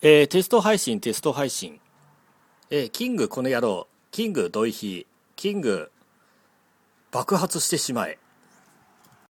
えー、テスト配信、テスト配信。えー、キングこの野郎、キング土井ヒキング爆発してしまえ。